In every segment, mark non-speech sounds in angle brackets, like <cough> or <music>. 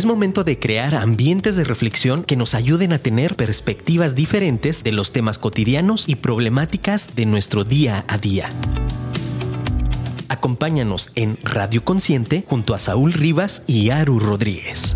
Es momento de crear ambientes de reflexión que nos ayuden a tener perspectivas diferentes de los temas cotidianos y problemáticas de nuestro día a día. Acompáñanos en Radio Consciente junto a Saúl Rivas y Aru Rodríguez.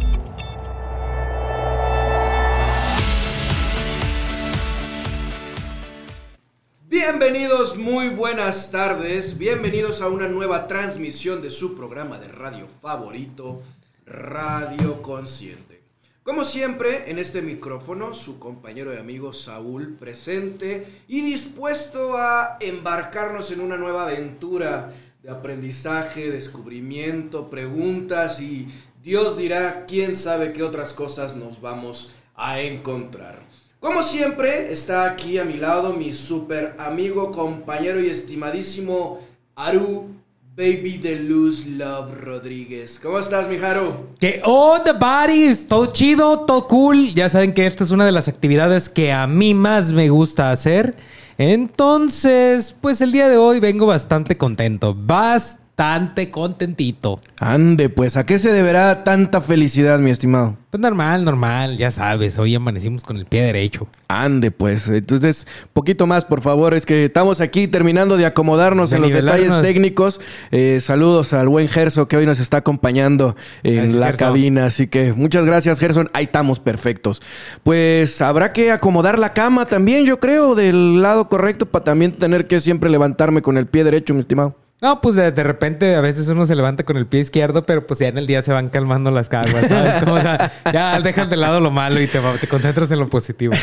Bienvenidos, muy buenas tardes. Bienvenidos a una nueva transmisión de su programa de radio favorito, Radio Consciente. Como siempre, en este micrófono, su compañero y amigo Saúl presente y dispuesto a embarcarnos en una nueva aventura de aprendizaje, descubrimiento, preguntas y Dios dirá quién sabe qué otras cosas nos vamos a encontrar. Como siempre, está aquí a mi lado mi super amigo, compañero y estimadísimo Aru Baby de Luz Love Rodríguez. ¿Cómo estás, mi Haru? Que onda, buddies. Todo chido, todo cool. Ya saben que esta es una de las actividades que a mí más me gusta hacer. Entonces, pues el día de hoy vengo bastante contento. Bastante bastante contentito. Ande, pues, ¿a qué se deberá tanta felicidad, mi estimado? Pues normal, normal, ya sabes, hoy amanecimos con el pie derecho. Ande, pues, entonces, poquito más, por favor, es que estamos aquí terminando de acomodarnos en los detalles técnicos. Eh, saludos al buen Gerson que hoy nos está acompañando en la cabina, así que muchas gracias, Gerson, ahí estamos perfectos. Pues habrá que acomodar la cama también, yo creo, del lado correcto para también tener que siempre levantarme con el pie derecho, mi estimado. No, pues de, repente a veces uno se levanta con el pie izquierdo, pero pues ya en el día se van calmando las caguas, ¿sabes? o sea, ya dejas de lado lo malo y te, te concentras en lo positivo.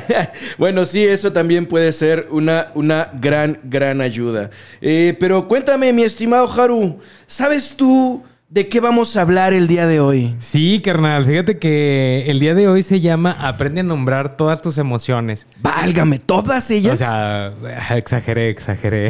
<laughs> bueno, sí, eso también puede ser una, una gran, gran ayuda. Eh, pero cuéntame, mi estimado Haru, ¿sabes tú ¿De qué vamos a hablar el día de hoy? Sí, carnal, fíjate que el día de hoy se llama Aprende a nombrar todas tus emociones. Válgame, todas ellas. O sea, <laughs> exageré, exageré.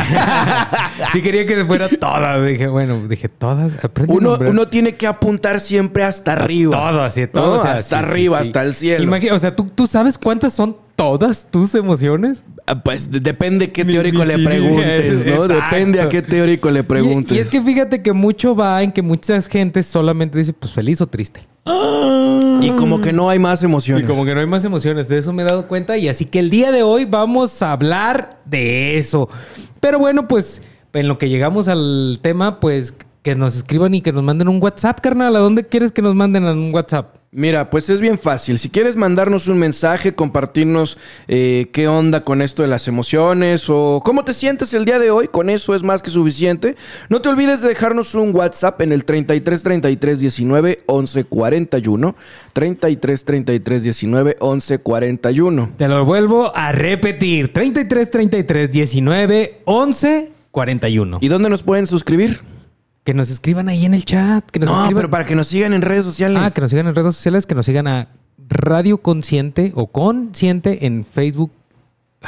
<laughs> sí quería que se fuera todas. Dije, bueno, dije todas. Aprende uno, a nombrar. uno tiene que apuntar siempre hasta arriba. Todo, así, todo. hasta arriba, hasta el cielo. o sea, ¿tú, ¿tú sabes cuántas son todas tus emociones? Ah, pues depende qué teórico le preguntes, ¿no? <laughs> Depende a qué teórico le preguntes. Y, es que fíjate que mucho va en que muchas gentes solamente dice, pues feliz o triste. Y como que no hay más emociones. Y como que no hay más emociones. De eso me he dado cuenta. Y así que el día de hoy vamos a hablar de eso. Pero bueno, pues en lo que llegamos al tema, pues que nos escriban y que nos manden un WhatsApp, carnal. ¿A dónde quieres que nos manden un WhatsApp? Mira, pues es bien fácil. Si quieres mandarnos un mensaje, compartirnos eh, qué onda con esto de las emociones o cómo te sientes el día de hoy, con eso es más que suficiente. No te olvides de dejarnos un WhatsApp en el 33 33 19 11 41. 33 33 19 11 41. Te lo vuelvo a repetir. 33 33 19 11 41. ¿Y dónde nos pueden suscribir? Que nos escriban ahí en el chat. Que nos no, pero para que nos sigan en redes sociales. Ah, que nos sigan en redes sociales, que nos sigan a Radio Consciente o Consciente en Facebook,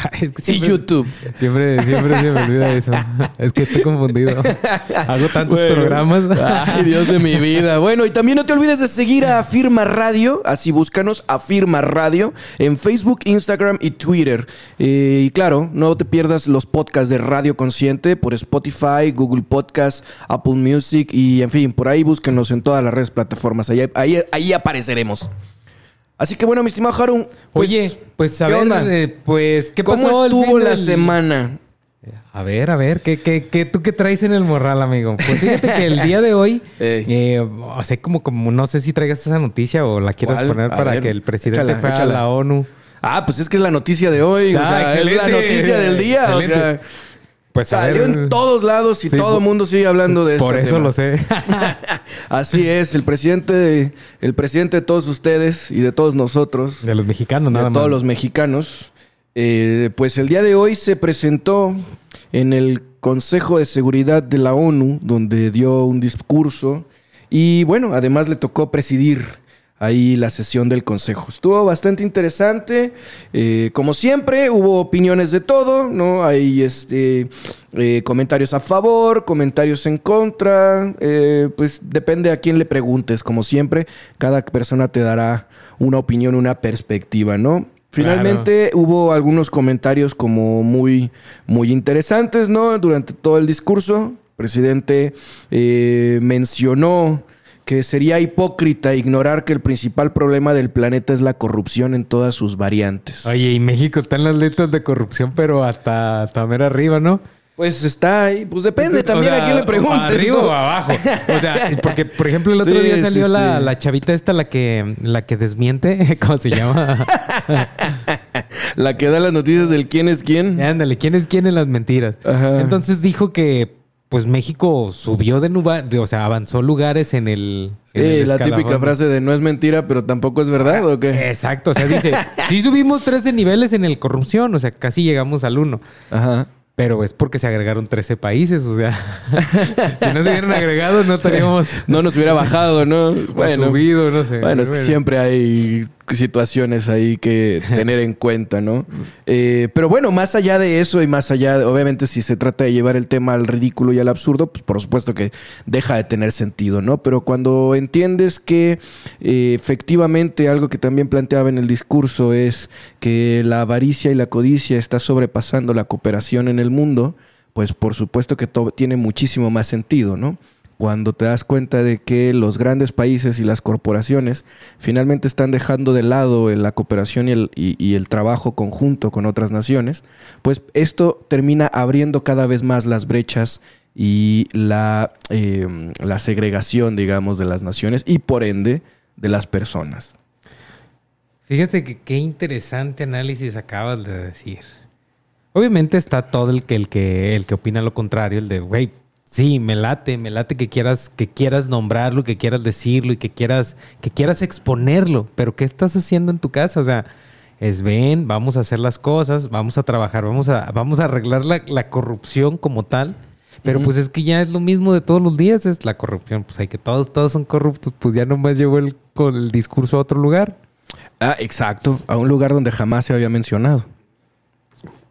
<laughs> y YouTube. Siempre, siempre se me olvida eso. Es que estoy confundido. Hago tantos programas. Ay, Dios de mi vida. Bueno, y también no te olvides de seguir a Afirma Radio. Así búscanos Afirma Radio en Facebook, Instagram y Twitter. Eh, y claro, no te pierdas los podcasts de Radio Consciente por Spotify, Google Podcasts, Apple Music y en fin, por ahí búsquenos en todas las redes plataformas. Ahí, ahí, ahí apareceremos. Así que bueno, mi estimado Harun. Pues, Oye, pues a ver, eh, pues, ¿qué pasó? ¿Cómo estuvo la semana? A ver, a ver, ¿qué, qué, qué, tú qué traes en el morral, amigo? Pues fíjate que el día de hoy, <laughs> eh, o sea, como, como no sé si traigas esa noticia o la quieras poner para que el presidente fue a la ONU. Ah, pues es que es la noticia de hoy. o ah, sea, es la noticia del día. O sea, pues Salió en todos lados y todo el mundo sigue hablando de esto. Por eso lo sé. <laughs> Así es, el presidente, el presidente de todos ustedes y de todos nosotros. De los mexicanos, nada más. De todos los mexicanos. Eh, pues el día de hoy se presentó en el Consejo de Seguridad de la ONU, donde dio un discurso. Y bueno, además le tocó presidir ahí la sesión del consejo. Estuvo bastante interesante. Eh, como siempre, hubo opiniones de todo, ¿no? Hay este, eh, comentarios a favor, comentarios en contra. Eh, pues depende a quién le preguntes, como siempre. Cada persona te dará una opinión, una perspectiva, ¿no? Finalmente hubo algunos comentarios como muy, muy interesantes, ¿no? Durante todo el discurso, el presidente mencionó que sería hipócrita ignorar que el principal problema del planeta es la corrupción en todas sus variantes. Oye, y México está en las letras de corrupción, pero hasta, hasta ver arriba, ¿no? Pues está ahí, pues depende también a quién le preguntes. Arriba ¿no? o abajo. O sea, <laughs> porque, por ejemplo, el otro Sí, día salió sí, la, sí. la chavita esta, la que, la que desmiente, <laughs> ¿cómo se llama? <laughs> La que da las noticias del quién es quién. Ándale, ¿quién es quién en las mentiras? Ajá. Entonces dijo que pues México subió de lugar, o sea, avanzó lugares en el. en Sí, el la escalafón. típica frase de no es mentira, pero tampoco es verdad, ¿o qué? Exacto, o sea, dice, <laughs> sí subimos 13 niveles en el corrupción, o sea, casi llegamos al 1. Ajá. Pero es porque se agregaron 13 países, o sea, <laughs> si no se hubieran agregado no estaríamos <laughs> No nos hubiera bajado, ¿no? bueno, subido, no sé. Bueno, es que Bueno. siempre hay situaciones ahí que <laughs> tener en cuenta, ¿no? Eh, pero bueno, más allá de eso y más allá, de- obviamente si se trata de llevar el tema al ridículo y al absurdo, pues por supuesto que deja de tener sentido, ¿no? Pero cuando entiendes que eh, efectivamente algo que también planteaba en el discurso es que la avaricia y la codicia está sobrepasando la cooperación en el mundo, pues por supuesto que to- tiene muchísimo más sentido, ¿no? Cuando te das cuenta de que los grandes países y las corporaciones finalmente están dejando de lado la cooperación y el, trabajo conjunto con otras naciones, pues esto termina abriendo cada vez más las brechas y la, eh, la segregación, digamos, de las naciones y por ende de las personas. Fíjate que qué interesante análisis acabas de decir. Obviamente está todo el que, el que, el que opina lo contrario, el de, güey, sí, me late, me late que quieras, que quieras nombrarlo, que quieras decirlo y que quieras, que quieras exponerlo. Pero ¿qué estás haciendo en tu casa? O sea, es ven, vamos a hacer las cosas, vamos a trabajar, vamos a, vamos a arreglar la, la corrupción como tal. Pero pues es que ya es lo mismo de todos los días, es la corrupción. Pues hay que todos, todos son corruptos, pues ya nomás llevó el, con el discurso a otro lugar. Ah, exacto, a un lugar donde jamás se había mencionado.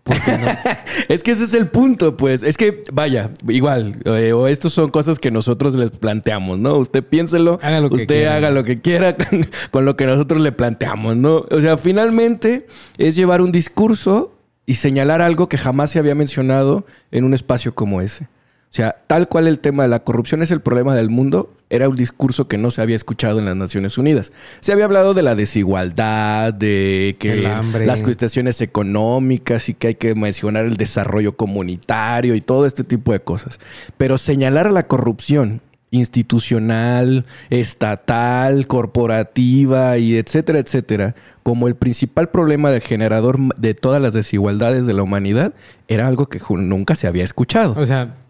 <laughs> es que ese es el punto, pues. Es que, vaya, igual, eh, o estos son cosas que nosotros les planteamos, ¿no? Usted piénselo, Haga lo usted haga lo que quiera <laughs> con, con lo que nosotros le planteamos, ¿no? O sea, finalmente es llevar un discurso y señalar algo que jamás se había mencionado en un espacio como ese. O sea, tal cual el tema de la corrupción es el problema del mundo, era un discurso que no se había escuchado en las Naciones Unidas. Se había hablado de la desigualdad, de que las cuestiones económicas y que hay que mencionar el desarrollo comunitario y todo este tipo de cosas. Pero señalar la corrupción institucional, estatal, corporativa y etcétera, etcétera, como el principal problema de generador de todas las desigualdades de la humanidad, era algo que nunca se había escuchado. O sea,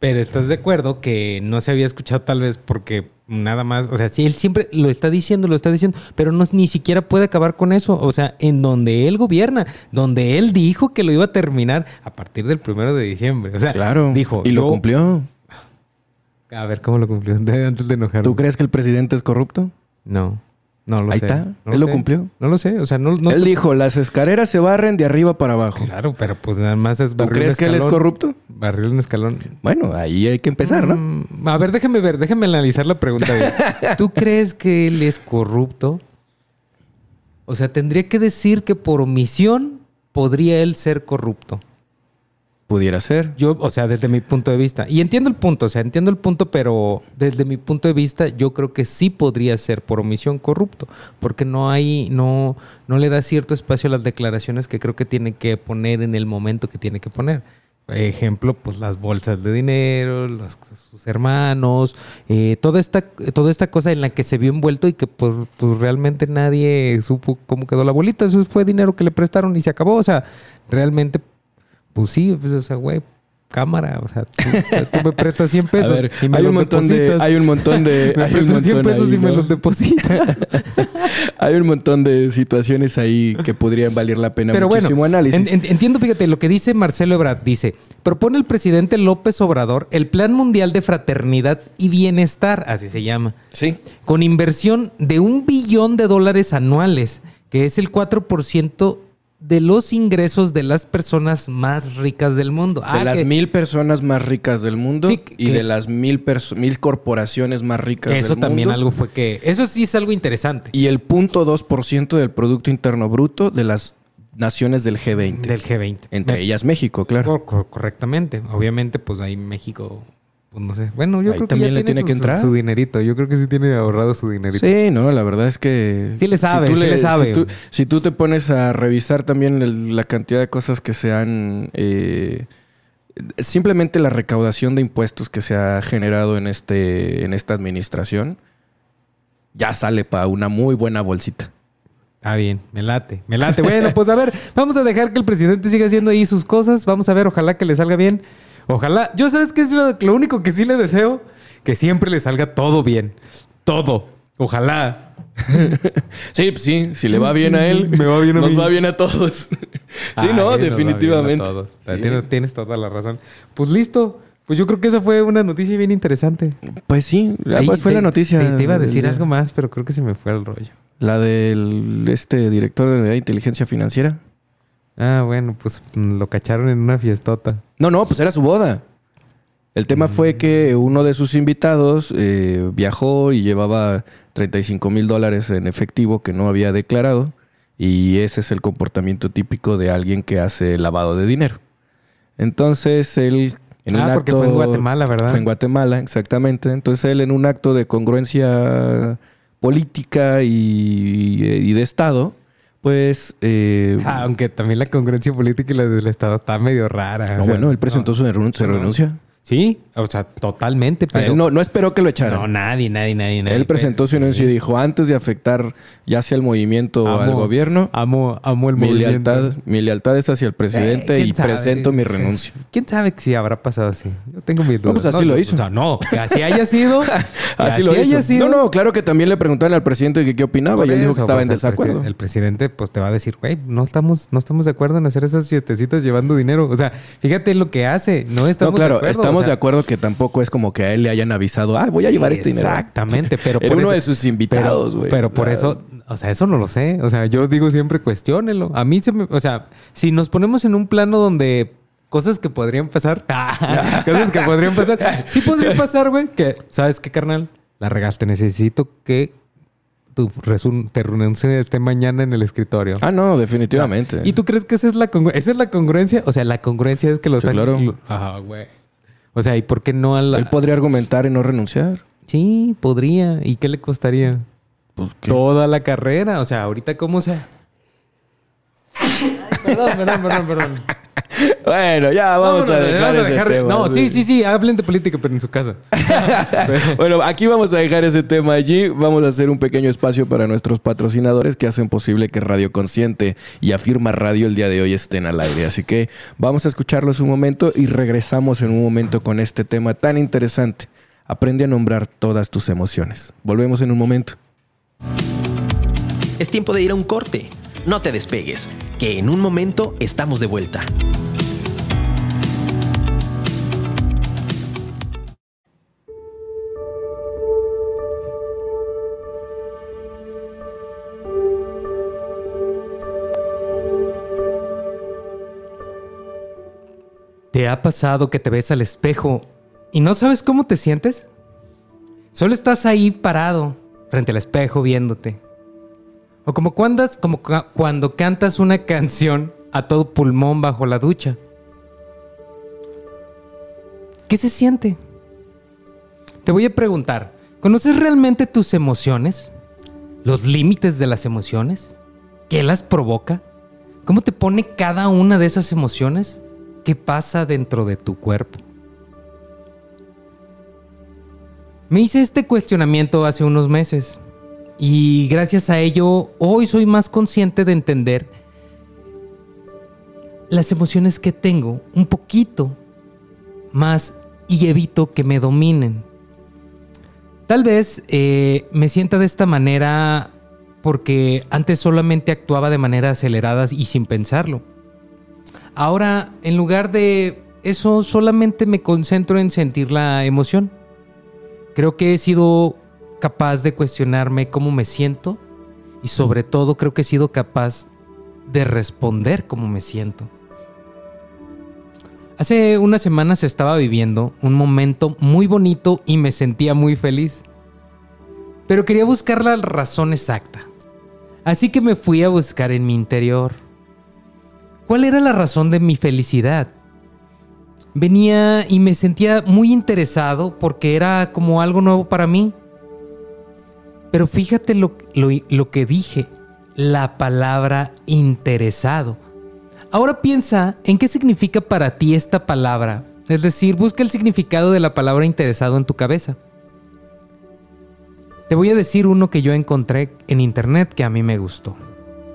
pero estás de acuerdo que no se había escuchado tal vez porque nada más, o sea, sí, él siempre lo está diciendo, lo está diciendo, pero no ni siquiera puede acabar con eso. O sea, en donde él gobierna, donde él dijo que lo iba a terminar a partir del primero de diciembre. O sea, Claro. dijo. y lo yo- cumplió. A ver, ¿cómo lo cumplió? <laughs> Antes de enojarme. ¿Tú crees que el presidente es corrupto? No, no lo Ahí sé. está. No Él lo sé. cumplió. No lo sé, o sea, no... no Él dijo, las escaleras se barren de arriba para abajo. Claro, pero pues nada más es ¿Tú barril crees un que él es corrupto? Barril un escalón. Bueno, ahí hay que empezar, ¿no? Mm, A ver, déjame ver, déjame analizar la pregunta. bien. <laughs> ¿Tú crees que él es corrupto? O sea, tendría que decir que por omisión podría él ser corrupto. Pudiera ser. Yo, o sea, desde mi punto de vista. Y entiendo el punto, o sea, entiendo el punto, pero desde mi punto de vista, yo creo que sí podría ser por omisión corrupto. Porque no hay, no, no le da cierto espacio a las declaraciones que creo que tiene que poner en el momento que tiene que poner. Ejemplo, pues las bolsas de dinero, sus hermanos, eh, toda esta, toda esta cosa en la que se vio envuelto y que pues, pues realmente nadie supo cómo quedó la bolita. Eso fue dinero que le prestaron y se acabó. O sea, realmente pues sí, pues, o sea, güey, cámara, o sea, tú, tú me prestas 100 <laughs> pesos ver, y me hay los un montón de, hay un montón de, <laughs> me hay un prestas 100 montón pesos ahí, y me los depositas. <laughs> Hay un montón de situaciones ahí que podrían valer la pena Pero bueno, muchísimo análisis. en- en- entiendo, fíjate, lo que dice Marcelo Ebrard, dice, propone el presidente López Obrador el Plan Mundial de Fraternidad y Bienestar, así se llama, sí. con inversión de un billón de dólares anuales, que es el 4% de los ingresos de las personas más ricas del mundo. De Ah, las que- mil personas más ricas del mundo Sí, y que- de las mil, mil corporaciones más ricas del eso también mundo. algo fue que... Eso sí es algo interesante. Y el punto 2% del Producto Interno Bruto de las naciones del G20. Del G20. Entre ellas México, claro. Cor- cor- correctamente. Obviamente, pues ahí México Pues no sé. Bueno, yo Ahí creo que también ya le tiene su- que entrar. Su, dinerito. Yo creo que sí tiene ahorrado su dinerito. Sí, no, la verdad es que... Sí le sabe, tú sí le sabe. Si tú, si tú te pones a revisar también el- la cantidad de cosas que se han... eh, simplemente la recaudación de impuestos que se ha generado en, este, en esta administración, ya sale para una muy buena bolsita. Ah, bien, me late, me late. Bueno, pues a ver, vamos a dejar que el presidente siga haciendo ahí sus cosas. Vamos a ver, ojalá que le salga bien. Ojalá, yo sabes que es lo, lo único que sí le deseo, que siempre le salga todo bien. Todo. Ojalá. <laughs> Sí, pues sí, si le va bien a él, <laughs> Me va bien a nos mí. va bien a todos. <laughs> sí, Ay, no, definitivamente. todos. Sí. Tienes, tienes toda la razón. Pues listo. Pues yo creo que esa fue una noticia bien interesante. Pues sí, Ahí pues fue te- la noticia. Te, te iba a decir algo más, pero creo que se me fue el rollo. La del este director de la inteligencia financiera. Ah, bueno, pues mm, lo cacharon en una fiestota. No, no, pues era su boda. El tema Mm. fue que uno de sus invitados eh, viajó y llevaba 35 mil dólares en efectivo que no había declarado. Y ese es el comportamiento típico de alguien que hace lavado de dinero. Entonces él en un ah, porque acto- fue en Guatemala, ¿verdad? Fue en Guatemala, exactamente. Entonces él en un acto de congruencia política y, y de Estado, pues... eh, Ah, aunque también la congruencia política y la del Estado está medio rara. no, o sea, bueno, él presentó no. su renun- su No. renuncia. Sí, o sea, totalmente, pero... Él no, no esperó que lo echaran. No, nadie, nadie, nadie, nadie. Él presentó su renuncia y dijo, antes de afectar ya sea el movimiento o al gobierno, Amo, amo el mi movimiento. lealtad, mi lealtad es hacia el presidente Eh, y presento mi renuncia. ¿Quién sabe si habrá pasado así? Yo tengo mis dudas. pues así lo hizo. O sea, no, que así haya <laughs> sido. que Así lo hizo. haya sido. No, no, claro que también le preguntaron al presidente que qué opinaba y él dijo que estaba pues, en presi- desacuerdo. El, presidente, pues, te va a decir, güey, no estamos, no estamos de acuerdo en hacer esas fiestecitas llevando dinero. O sea, fíjate lo que hace. No estamos no, claro, de acuerdo. Estamos o sea, de acuerdo que tampoco es como que a él le hayan avisado, ah, voy a llevar este dinero. Exactamente, pero <laughs> Era por uno eso- de sus invitados, güey. Pero, por eso, o sea, eso no lo sé. O sea, yo digo siempre cuestiónelo. A mí se me, o sea, si nos ponemos en un plano donde cosas que podrían pasar, <laughs> cosas que podrían pasar, sí podría pasar, güey, que sabes qué, carnal, la regaste, necesito que tu te renuncie esté mañana en el escritorio. Ah, no, definitivamente. ¿Y tú crees que esa es la congruencia? ¿Esa es la congruencia? O sea, la congruencia es que lo Sí, están... claro. Ah, güey. O sea, ¿y por qué no a la... Él podría argumentar y no renunciar. Sí, podría. ¿Y qué le costaría? Pues ¿qué? Toda la carrera. O sea, ahorita cómo se... perdón, perdón, perdón, perdón. <laughs> Bueno, ya vamos Vámonos, a dejar vamos a ese dejar- tema. No, sí, sí, sí. Hablen de política, pero en su casa. <laughs> bueno, aquí vamos a dejar ese tema allí. Vamos a hacer un pequeño espacio para nuestros patrocinadores que hacen posible que Radio Consciente y Afirma Radio el día de hoy estén al aire. Así que vamos a escucharlos un momento y regresamos en un momento con este tema tan interesante. Aprende a nombrar todas tus emociones. Volvemos en un momento. Es tiempo de ir a un corte. No te despegues, que en un momento estamos de vuelta. ¿Te ha pasado que te ves al espejo y no sabes cómo te sientes? Solo estás ahí parado frente al espejo viéndote. O como cuando, como cuando cantas una canción a todo pulmón bajo la ducha. ¿Qué se siente? Te voy a preguntar, ¿conoces realmente tus emociones? ¿Los límites de las emociones? ¿Qué las provoca? ¿Cómo te pone cada una de esas emociones? ¿Qué pasa dentro de tu cuerpo? Me hice este cuestionamiento hace unos meses y gracias a ello hoy soy más consciente de entender las emociones que tengo un poquito más y evito que me dominen. Tal vez eh, me sienta de esta manera porque antes solamente actuaba de manera acelerada y sin pensarlo. Ahora, en lugar de eso, solamente me concentro en sentir la emoción. Creo que he sido capaz de cuestionarme cómo me siento y sobre todo creo que he sido capaz de responder cómo me siento. Hace unas semanas estaba viviendo un momento muy bonito y me sentía muy feliz. Pero quería buscar la razón exacta. Así que me fui a buscar en mi interior. ¿Cuál era la razón de mi felicidad? venía y me sentía muy interesado porque era como algo nuevo para mí. Pero fíjate lo, lo, lo que dije, la palabra interesado. Ahora piensa en qué significa para ti esta palabra. Es decir, busca el significado de la palabra interesado en tu cabeza. Te voy a decir uno que yo encontré en internet que a mí me gustó.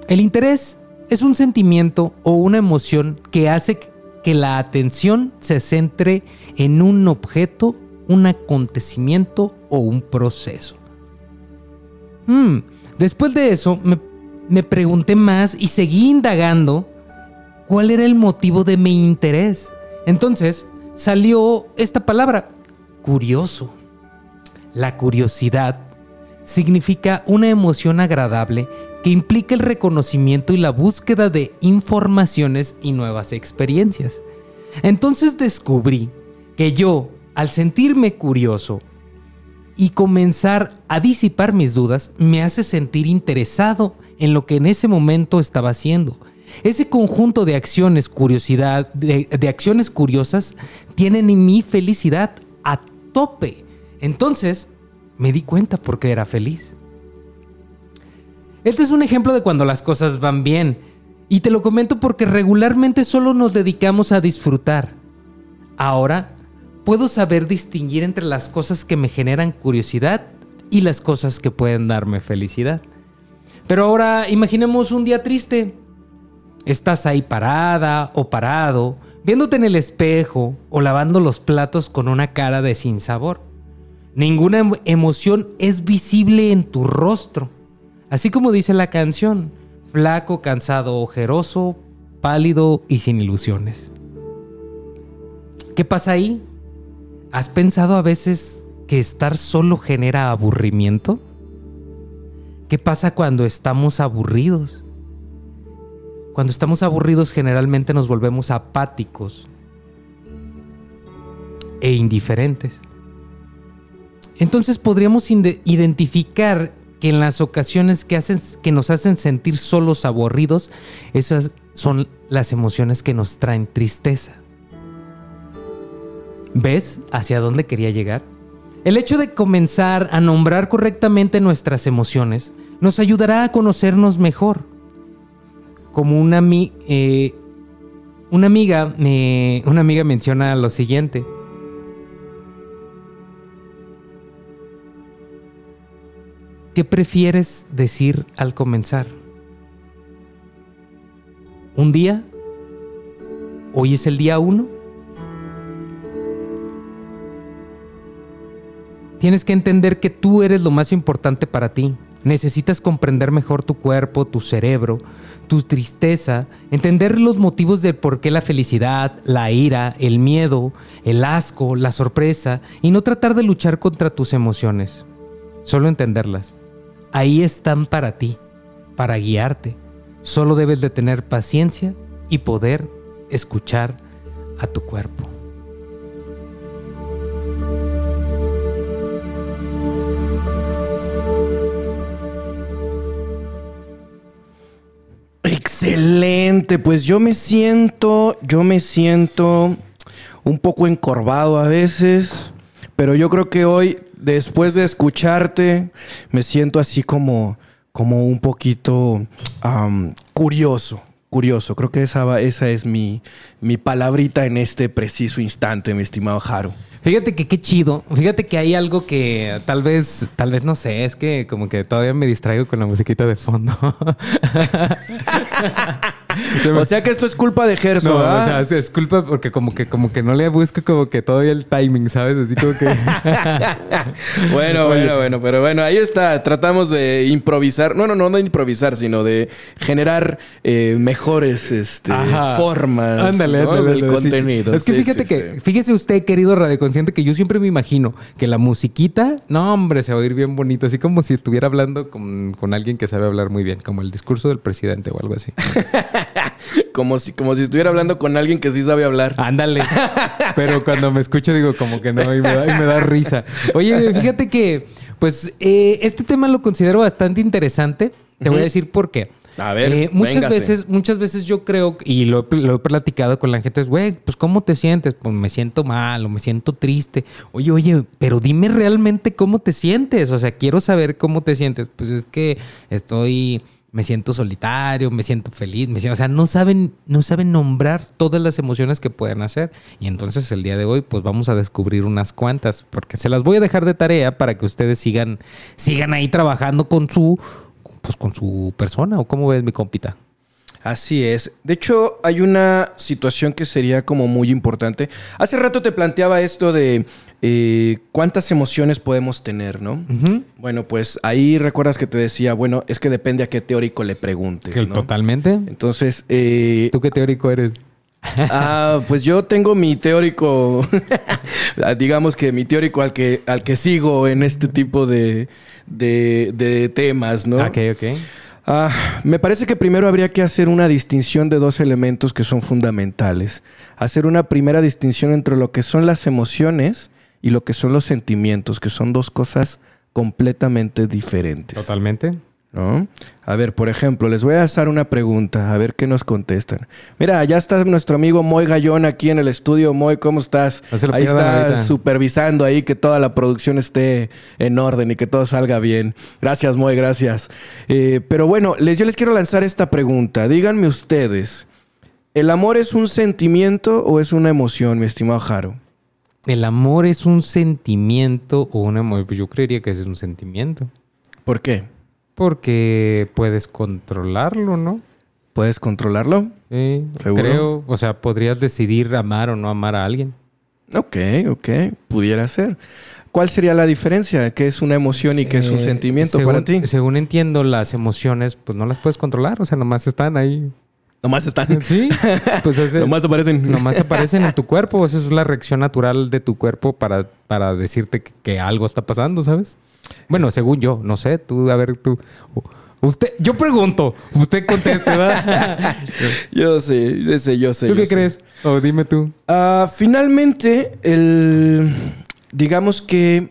El interés es un sentimiento o una emoción que hace que la atención se centre en un objeto, un acontecimiento o un proceso. Hmm, después de eso me, me pregunté más y seguí indagando cuál era el motivo de mi interés. Entonces salió esta palabra, curioso. La curiosidad significa una emoción agradable que implica el reconocimiento y la búsqueda de informaciones y nuevas experiencias. Entonces descubrí que yo, al sentirme curioso y comenzar a disipar mis dudas, me hace sentir interesado en lo que en ese momento estaba haciendo. Ese conjunto de acciones, curiosidad, de, acciones curiosas, tienen en mi felicidad a tope. Entonces, me di cuenta por qué era feliz. Este es un ejemplo de cuando las cosas van bien. Y te lo comento porque regularmente solo nos dedicamos a disfrutar. Ahora puedo saber distinguir entre las cosas que me generan curiosidad y las cosas que pueden darme felicidad. Pero ahora imaginemos un día triste. Estás ahí parada o parado, viéndote en el espejo o lavando los platos con una cara de sinsabor. Ninguna em- emoción es visible en tu rostro. Así como dice la canción, flaco, cansado, ojeroso, pálido y sin ilusiones. ¿Qué pasa ahí? ¿Has pensado a veces que estar solo genera aburrimiento? ¿Qué pasa cuando estamos aburridos? Cuando estamos aburridos generalmente nos volvemos apáticos e indiferentes. Entonces podríamos identificar que en las ocasiones que, hacen, que nos hacen sentir solos, aburridos, esas son las emociones que nos traen tristeza. ¿Ves hacia dónde quería llegar? El hecho de comenzar a nombrar correctamente nuestras emociones nos ayudará a conocernos mejor. Como una, eh, una amiga, una amiga menciona lo siguiente. ¿Qué prefieres decir al comenzar? ¿Un día? ¿Hoy es el día uno? Tienes que entender que tú eres lo más importante para ti. Necesitas comprender mejor tu cuerpo, tu cerebro, tu tristeza, entender los motivos de por qué la felicidad, la ira, el miedo, el asco, la sorpresa y no tratar de luchar contra tus emociones. Solo entenderlas. Ahí están para ti, para guiarte. Solo debes de tener paciencia y poder escuchar a tu cuerpo. Excelente, pues yo me siento, yo me siento un poco encorvado a veces, pero yo creo que hoy, después de escucharte, me siento así como, como un poquito am, curioso, curioso. Creo que esa, esa es mi, mi palabrita en este preciso instante, mi estimado Haru. Fíjate que qué chido. Fíjate que hay algo que tal vez, tal vez no sé, es que como que todavía me distraigo con la musiquita de fondo. <laughs> O sea que esto es culpa de Gerso, no, ¿verdad? o sea, es, es culpa porque como que como que no le busco como que todavía el timing, ¿sabes? Así como que <laughs> Bueno, bueno, bueno, pero bueno, ahí está. Tratamos de improvisar. No, no, no, no de improvisar, sino de generar eh, mejores este, Ajá. formas Ándale, ¿no? ándale, del ándale, sí. contenido. Es que Sí, fíjate sí, que, fíjese usted, querido radioconsciente, que yo siempre me imagino que la musiquita, no, hombre, se va a oír bien bonito, así como si estuviera hablando con, con alguien que sabe hablar muy bien, como el discurso del presidente o algo así. <laughs> Como si, como si estuviera hablando con alguien que sí sabe hablar. Ándale. <laughs> Pero cuando me escucho digo como que no y me da, y me da risa. Oye, fíjate que, pues, eh, este tema lo considero bastante interesante. Te voy a decir por qué. A ver, Eh, muchas véngase. veces, muchas veces yo creo, y lo, he- lo he platicado con la gente, es, güey, pues ¿cómo te sientes? Pues me siento mal o me siento triste. Oye, oye, pero dime realmente cómo te sientes. O sea, quiero saber cómo te sientes. Pues es que estoy, me siento solitario, me siento feliz, me siento, o sea, no saben, no saben nombrar todas las emociones que pueden hacer. Y entonces el día de hoy, pues vamos a descubrir unas cuantas, porque se las voy a dejar de tarea para que ustedes sigan, sigan ahí trabajando con su, pues con su persona. ¿O cómo ves mi compita? Así es. De hecho, hay una situación que sería como muy importante. Hace rato te planteaba esto de eh, cuántas emociones podemos tener, ¿no? Bueno, pues ahí recuerdas que te decía, bueno, es que depende a qué teórico le preguntes, Que ¿no? Totalmente. Entonces, eh, ¿Tú qué teórico eres? ah, pues yo tengo mi teórico, <laughs> digamos que mi teórico al que, al que sigo en este tipo de, de- de temas, ¿no? Ok, ok. Ah, me parece que primero habría que hacer una distinción de dos elementos que son fundamentales. Hacer una primera distinción entre lo que son las emociones y lo que son los sentimientos, que son dos cosas completamente diferentes. Totalmente. ¿no? A ver, por ejemplo, les voy a hacer una pregunta, a ver qué nos contestan. Mira, ya está nuestro amigo Moy Gallón aquí en el estudio. Moy, ¿cómo estás? Ahí está ahorita. supervisando ahí que toda la producción esté en orden y que todo salga bien. Gracias, Moy, gracias. Eh, pero bueno, les, yo les quiero lanzar esta pregunta. Díganme ustedes, ¿el amor es un sentimiento o es una emoción, mi estimado Jaro? ¿El amor es un sentimiento o una Yo creería que es un sentimiento. ¿Por qué? Porque puedes controlarlo, ¿no? ¿Puedes controlarlo? Sí, ¿Seguro? creo. O sea, podrías decidir amar o no amar a alguien. Ok, ok, pudiera ser. ¿Cuál sería la diferencia? ¿Qué es una emoción y qué es un Eh, sentimiento según- para ti? Según entiendo, las emociones, pues no las puedes controlar. O sea, nomás están ahí. Nomás están. Sí. Pues <laughs> es- Nomás aparecen. Nomás aparecen en tu <laughs> cuerpo. Esa es la reacción natural de tu cuerpo para, para decirte que, que algo está pasando, ¿sabes? Bueno, según yo, no sé. Tú, a ver, tú. Usted, yo pregunto, usted conteste, ¿verdad? <laughs> Yo sé, yo sé, yo sé. ¿Tú yo qué sé. crees? O dime tú. Ah, finalmente, el, digamos que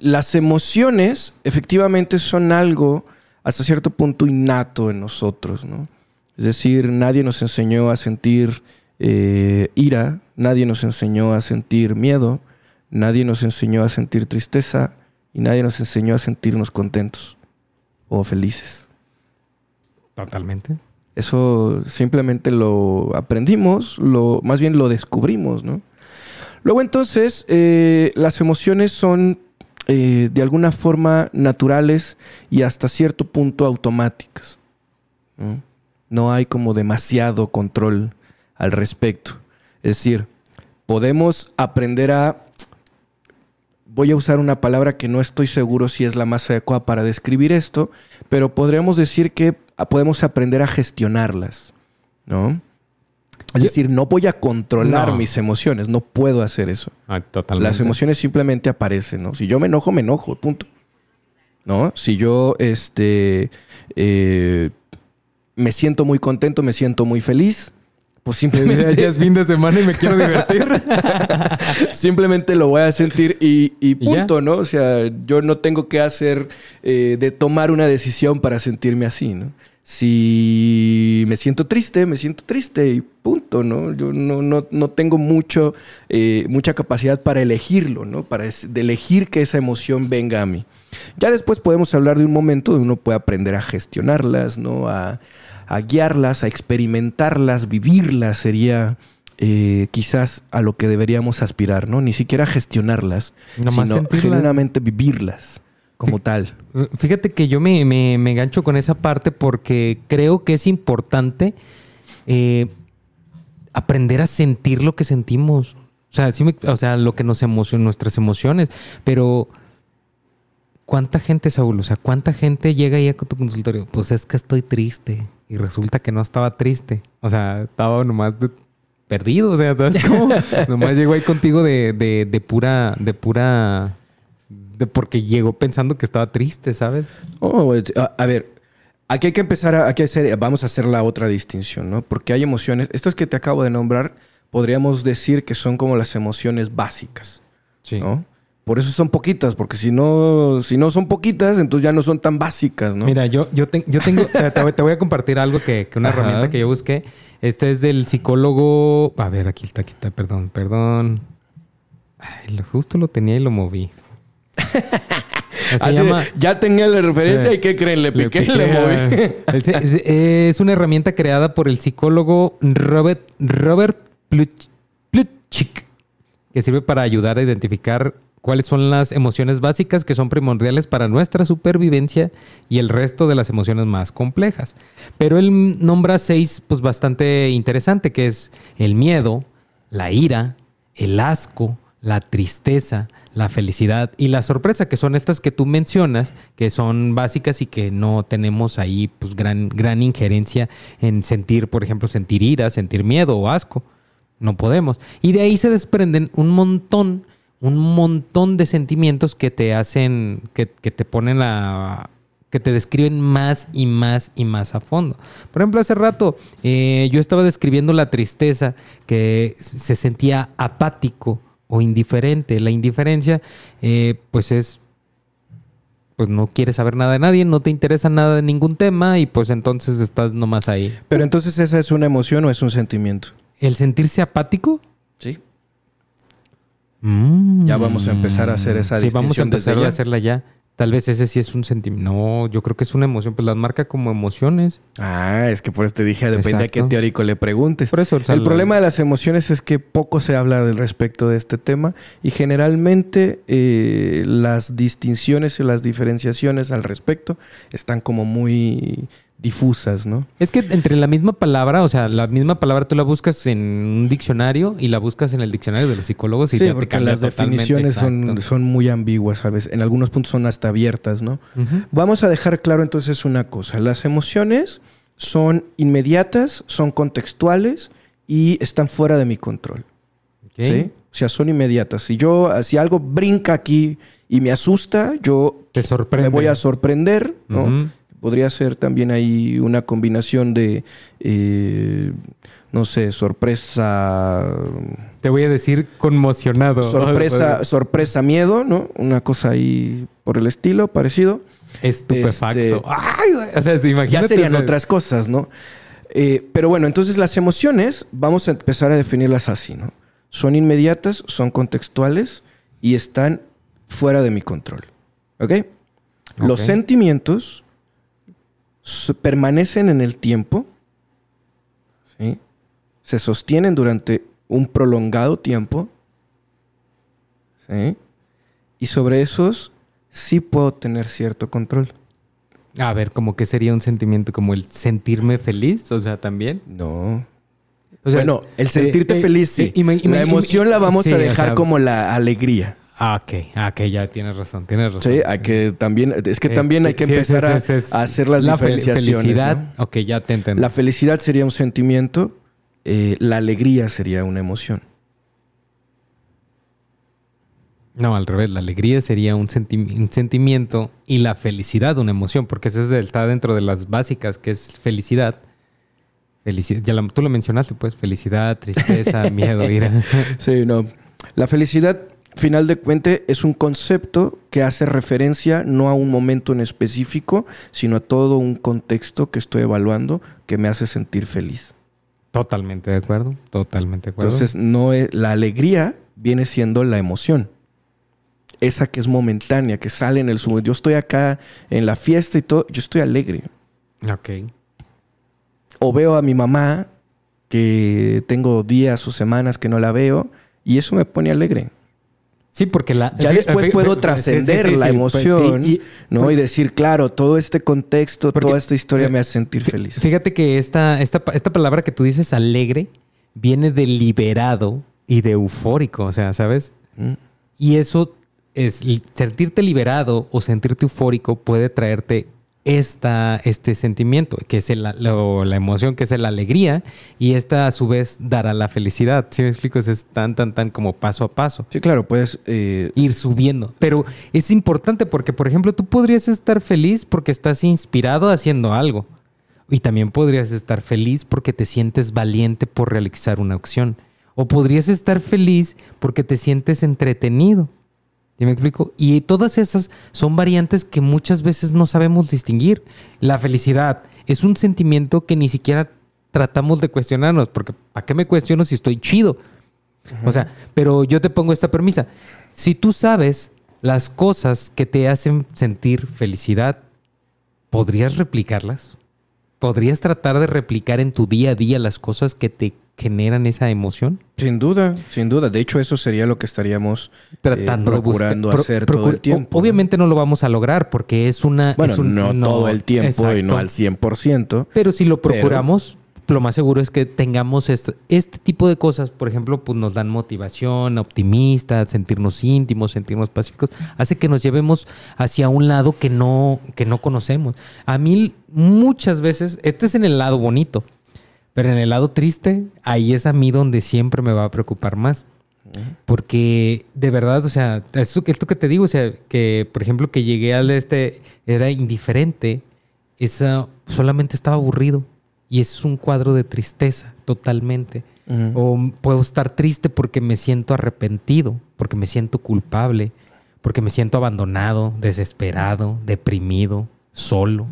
las emociones efectivamente son algo hasta cierto punto innato en nosotros, ¿no? Es decir, nadie nos enseñó a sentir eh, ira, nadie nos enseñó a sentir miedo, nadie nos enseñó a sentir tristeza y nadie nos enseñó a sentirnos contentos o felices. Totalmente. Eso simplemente lo aprendimos, lo, más bien lo descubrimos, ¿no? Luego entonces, eh, las emociones son eh, de alguna forma naturales y hasta cierto punto automáticas. ¿no? No hay como demasiado control al respecto. Es decir, podemos aprender a... Voy a usar una palabra que no estoy seguro si es la más adecuada para describir esto, pero podríamos decir que podemos aprender a gestionarlas, ¿no? Es decir, no voy a controlar No. mis emociones, no puedo hacer eso. Ah, totalmente. Las emociones simplemente aparecen, ¿no? Si yo me enojo, me enojo, punto. ¿No? Si yo, este, eh, me siento muy contento, me siento muy feliz, pues simplemente, Ya es fin de semana y me quiero divertir. <laughs> simplemente lo voy a sentir y, y punto, ¿no? O sea, yo no tengo que hacer, eh, de tomar una decisión para sentirme así, ¿no? Si me siento triste, me siento triste y punto, ¿no? Yo no, no, no tengo mucho, eh, mucha capacidad para elegirlo, ¿no? Para de elegir que esa emoción venga a mí. Ya después podemos hablar de un momento donde uno puede aprender a gestionarlas, ¿no? A, a guiarlas, a experimentarlas, vivirlas sería eh, quizás a lo que deberíamos aspirar, ¿no? Ni siquiera gestionarlas, Nomás sino genuinamente vivirlas como tal. Fíjate que yo me, me, me engancho con esa parte porque creo que es importante eh, aprender a sentir lo que sentimos. O sea, sí me- o sea, lo que nos emociona, nuestras emociones. Pero, ¿cuánta gente, Saúl? O sea, ¿cuánta gente llega ahí a tu consultorio? Pues es que estoy triste. Y resulta que no estaba triste. O sea, estaba nomás de- perdido. O sea, ¿sabes cómo? <laughs> nomás llegó ahí contigo de, de, de pura, de pura. De porque llegó pensando que estaba triste, ¿sabes? Oh, a, a ver, aquí hay que empezar a, aquí hacer, vamos a hacer la otra distinción, ¿no? Porque hay emociones, estas que te acabo de nombrar, podríamos decir que son como las emociones básicas, Sí. ¿no? Por eso son poquitas, porque si no, si no son poquitas, entonces ya no son tan básicas, ¿no? Mira, yo, yo, te- yo tengo, <laughs> te, voy- te voy a compartir algo que, que una Ajá. herramienta que yo busqué. Este es del psicólogo. A ver, aquí está, aquí está, perdón, perdón. Ay, justo lo tenía y lo moví. <laughs> Así llama. ya tenía la referencia Eh, y ¿qué creen? Le piqué le moví. <laughs> Es, <laughs> es- es una herramienta creada por el psicólogo Robert, Robert Plutchik, que sirve para ayudar a identificar cuáles son las emociones básicas que son primordiales para nuestra supervivencia y el resto de las emociones más complejas. Pero él nombra seis, pues bastante interesante, que es el miedo, la ira, el asco, la tristeza, la felicidad y la sorpresa, que son estas que tú mencionas, que son básicas y que no tenemos ahí pues gran, gran injerencia en sentir, por ejemplo, sentir ira, sentir miedo o asco. No podemos. Y de ahí se desprenden un montón, un montón de sentimientos que te hacen, que, que te ponen a, que te describen más y más y más a fondo. Por ejemplo, hace rato eh, yo estaba describiendo la tristeza, que se sentía apático o indiferente. La indiferencia, eh, pues es, pues no quieres saber nada de nadie, no te interesa nada de ningún tema y pues entonces estás nomás ahí. Pero entonces, ¿esa es una emoción o es un sentimiento? El sentirse apático. Sí. Mm. Ya vamos a empezar a hacer esa Sí, vamos a empezar a hacerla ya. Tal vez ese sí es un sentimiento. No, yo creo que es una emoción. Pues las marca como emociones. Ah, es que por eso te dije, depende a qué Exacto. teórico le preguntes. Por eso, o sea, el la- problema de las emociones es que poco se habla del respecto de este tema y generalmente eh, las distinciones y las diferenciaciones al respecto están como muy difusas, ¿no? Es que entre la misma palabra, o sea, la misma palabra tú la buscas en un diccionario y la buscas en el diccionario de los psicólogos y Sí, ya porque las definiciones son, muy ambiguas, ¿sabes? En algunos puntos son hasta abiertas, ¿no? Vamos a dejar claro entonces una cosa. Las emociones son inmediatas, son contextuales y están fuera de mi control. ¿sí? O sea, son inmediatas. Si yo, si algo brinca aquí y me asusta, yo Te sorprende. me voy a sorprender, ¿no? Podría ser también ahí una combinación de, eh, no sé, sorpresa, Te voy a decir conmocionado. sorpresa, sorpresa, miedo, ¿no? Una cosa ahí por el estilo, parecido. Estupefacto. Este- Ay. O sea, imagínate. Ya serían otras cosas, ¿no? Eh, pero bueno, entonces las emociones, vamos a empezar a definirlas así, ¿no? Son inmediatas, son contextuales y están fuera de mi control. ¿Ok? Los Ok. sentimientos permanecen en el tiempo, ¿sí? Se sostienen durante un prolongado tiempo, ¿sí? Y sobre esos sí puedo tener cierto control. A ver, como que sería un sentimiento como el sentirme feliz, o sea, también. No. O sea, bueno, el sentirte eh, eh, feliz, sí. eh, la emoción la vamos sí, a o dejar sea, como la alegría. Ah, ok, ah, ok, ya tienes razón, tienes razón. Sí, hay que también, es que Eh, también hay que sí, empezar a- hacer las la diferenciaciones. Felicidad, ¿no? ok, ya te entiendo. La felicidad sería un sentimiento, eh, la alegría sería una emoción. No, al revés, la alegría sería un, senti- un sentimiento y la felicidad una emoción, porque eso está dentro de las básicas, que es felicidad. Felicidad, ya la- tú lo mencionaste, pues, felicidad, tristeza, <laughs> miedo, ira. Sí, no. La felicidad, final de cuentas, es un concepto que hace referencia no a un momento en específico, sino a todo un contexto que estoy evaluando que me hace sentir feliz. Totalmente de acuerdo, totalmente de acuerdo. Entonces, no es- la alegría viene siendo la emoción. Esa que es momentánea, que sale en el sumo. Yo estoy acá en la fiesta y todo, yo estoy alegre. ok. O veo a mi mamá que tengo días o semanas que no la veo y eso me pone alegre. Sí, porque la... Ya después puedo trascender sí, sí, sí, la sí, emoción, y- ¿no? Y decir, claro, todo este contexto, Porque- toda esta historia me hace sentir feliz. Fíjate que esta, esta, esta palabra que tú dices, alegre, viene de liberado y de eufórico, o sea, ¿sabes? Mm. Y eso es sentirte liberado o sentirte eufórico puede traerte esta, este sentimiento, que es el- lo- la emoción, que es la alegría, y esta a su vez dará la felicidad. ¿Sí me explico? Es tan, tan, tan como paso a paso. Sí, claro, puedes... eh, Ir subiendo. Pero es importante porque, por ejemplo, tú podrías estar feliz porque estás inspirado haciendo algo. Y también podrías estar feliz porque te sientes valiente por realizar una acción. O podrías estar feliz porque te sientes entretenido. ¿Sí me explico? Y todas esas son variantes que muchas veces no sabemos distinguir. La felicidad es un sentimiento que ni siquiera tratamos de cuestionarnos, porque ¿a qué me cuestiono si estoy chido? O sea, pero yo te pongo esta premisa. Si tú sabes las cosas que te hacen sentir felicidad, ¿podrías replicarlas? ¿Podrías tratar de replicar en tu día a día las cosas que te generan esa emoción? Sin duda, sin duda. De hecho, eso sería lo que estaríamos eh, Tratando de procurando buscar- hacer todo el tiempo. o- Obviamente no lo vamos a lograr porque es una... Bueno, es un- no, todo el tiempo y no al 100%. Pero si lo procuramos, lo más seguro es que tengamos este, este tipo de cosas, por ejemplo, pues nos dan motivación, optimistas, sentirnos íntimos, sentirnos pacíficos, hace que nos llevemos hacia un lado que no, que no conocemos. A mí muchas veces, este es en el lado bonito, pero en el lado triste, ahí es a mí donde siempre me va a preocupar más. Porque de verdad, o sea, esto, esto que te digo, o sea, que por ejemplo que llegué al este, era indiferente, esa, solamente estaba aburrido. Y es un cuadro de tristeza, totalmente. O puedo estar triste porque me siento arrepentido, porque me siento culpable, porque me siento abandonado, desesperado, deprimido, solo,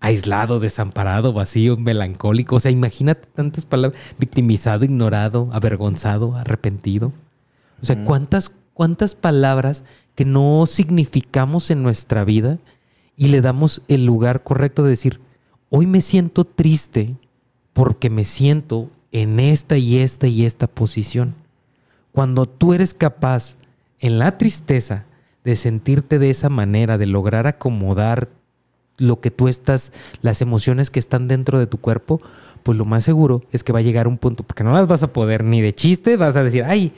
aislado, desamparado, vacío, melancólico. O sea, imagínate tantas palabras. Victimizado, ignorado, avergonzado, arrepentido. O sea, ¿cuántas, cuántas palabras que no significamos en nuestra vida y le damos el lugar correcto de decir, hoy me siento triste porque me siento en esta y esta y esta posición. Cuando tú eres capaz en la tristeza de sentirte de esa manera, de lograr acomodar lo que tú estás, las emociones que están dentro de tu cuerpo, pues lo más seguro es que va a llegar un punto, porque no las vas a poder ni de chiste, vas a decir, ay,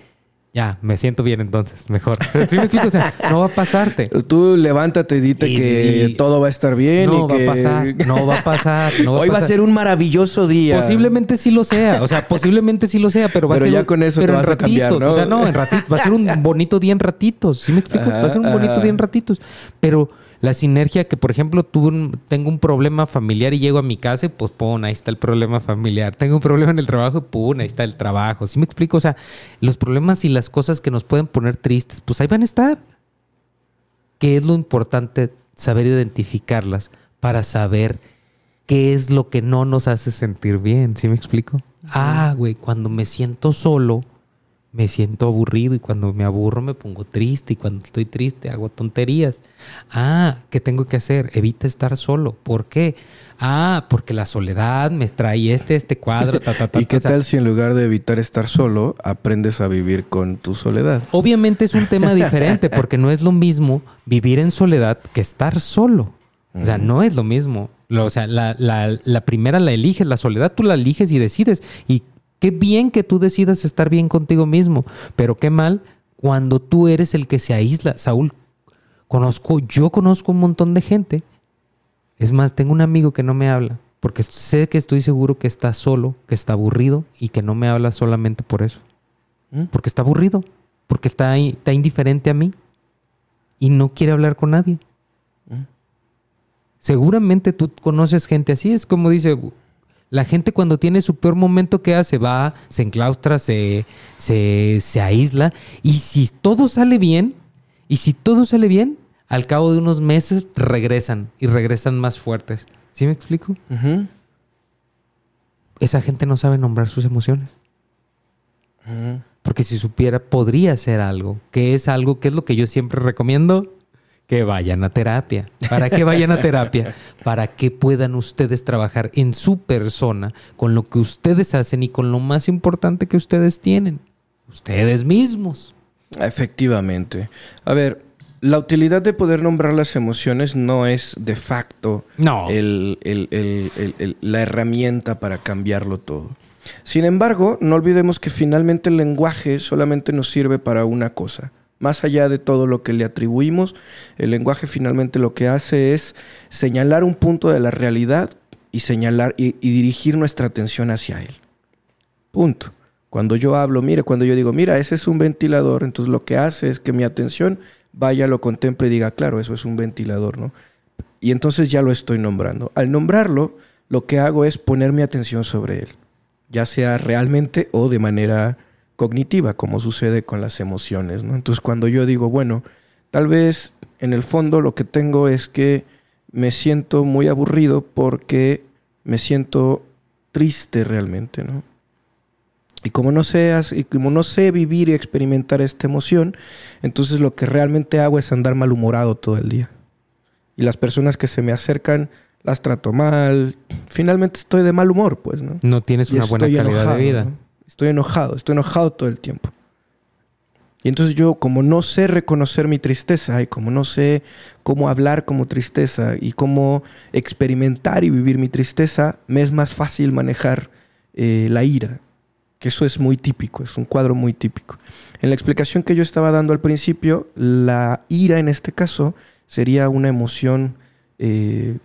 ya, me siento bien entonces, mejor. <laughs> ¿Sí me explico? O sea, no va a pasarte. Tú levántate y dite Y- que y- todo va a estar bien. No y va que- a pasar, no va a pasar, no va Hoy a va a pasar. ser un maravilloso día. Posiblemente sí lo sea, o sea, posiblemente sí lo sea, pero va Pero a ser. ya con eso pero te vas a cambiar. O sea, no, en ratitos. Va a ser un bonito día en ratitos. ¿Sí me explico? va a ser un Ajá, <laughs> bonito día en ratitos. Pero la sinergia que, por ejemplo, tú tengo un problema familiar y llego a mi casa y pues pum, ahí está el problema familiar. Tengo un problema en el trabajo y pum, ahí está el trabajo. ¿Sí me explico? O sea, los problemas y las cosas que nos pueden poner tristes, pues ahí van a estar. ¿Qué es lo importante? Saber identificarlas para saber qué es lo que no nos hace sentir bien. ¿Sí me explico? Ah, güey, cuando me siento solo, me siento aburrido y cuando me aburro me pongo triste y cuando estoy triste hago tonterías. Ah, ¿qué tengo que hacer? Evita estar solo. ¿Por qué? Ah, porque la soledad me trae este, este cuadro, ta, ta, ta, <laughs> ¿Y qué tal si en lugar de evitar estar solo, aprendes a vivir con tu soledad? Obviamente es un tema diferente <laughs> porque no es lo mismo vivir en soledad que estar solo. O sea, no es lo mismo. O sea, la, la- la primera la eliges, la soledad tú la eliges y decides. Y qué bien que tú decidas estar bien contigo mismo, pero qué mal cuando tú eres el que se aísla. Saúl, conozco, yo conozco un montón de gente. Es más, tengo un amigo que no me habla porque sé que estoy seguro que está solo, que está aburrido y que no me habla solamente por eso. ¿Mm? Porque está aburrido, porque está, está indiferente a mí y no quiere hablar con nadie. Seguramente tú conoces gente así, es como dice, la gente cuando tiene su peor momento, ¿qué hace? Va, se enclaustra, se, se, se aísla y si todo sale bien, y si todo sale bien, al cabo de unos meses regresan y regresan más fuertes. ¿Sí me explico? Esa gente no sabe nombrar sus emociones. Porque si supiera, podría hacer algo. que es algo? que es lo que yo siempre recomiendo? Que vayan a terapia. ¿Para qué vayan a terapia? <laughs> Para que puedan ustedes trabajar en su persona, con lo que ustedes hacen y con lo más importante que ustedes tienen. Ustedes mismos. Efectivamente. A ver, la utilidad de poder nombrar las emociones no es de facto No. el- el- el- el- el- la herramienta para cambiarlo todo. Sin embargo, no olvidemos que finalmente el lenguaje solamente nos sirve para una cosa. Más allá de todo lo que le atribuimos, el lenguaje finalmente lo que hace es señalar un punto de la realidad y señalar y, dirigir nuestra atención hacia él. Punto. Cuando yo hablo, mire, cuando yo digo, mira, ese es un ventilador, entonces lo que hace es que mi atención vaya, lo contemple y diga, claro, eso es un ventilador, ¿no? Y entonces ya lo estoy nombrando. Al nombrarlo, lo que hago es poner mi atención sobre él, ya sea realmente o de manera cognitiva, como sucede con las emociones. ¿no? Entonces, cuando yo digo, bueno, tal vez en el fondo lo que tengo es que me siento muy aburrido porque me siento triste realmente, ¿no? Y como no sé, y como no sé vivir y experimentar esta emoción, entonces lo que realmente hago es andar malhumorado todo el día. Y las personas que se me acercan las trato mal. Finalmente estoy de mal humor, pues, ¿no? No tienes una buena calidad de vida. Estoy enojado, estoy enojado todo el tiempo. Y entonces yo, como no sé reconocer mi tristeza y como no sé cómo hablar como tristeza y cómo experimentar y vivir mi tristeza, me es más fácil manejar eh, la ira. Que eso es muy típico, es un cuadro muy típico. En la explicación que yo estaba dando al principio, la ira en este caso sería una emoción eh,